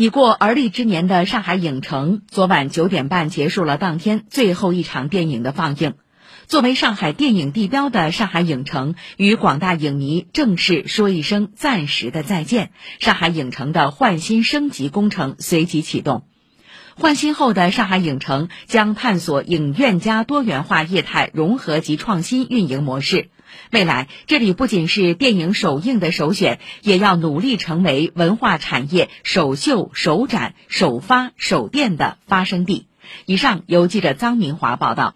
已过而立之年的上海影城，昨晚九点半结束了当天最后一场电影的放映。作为上海电影地标的上海影城，与广大影迷正式说一声暂时的再见。上海影城的换新升级工程随即启动。换新后的上海影城将探索影院加多元化业态融合及创新运营模式。未来，这里不仅是电影首映的首选，也要努力成为文化产业首秀、首展、首发、首店的发生地。以上由记者张明华报道。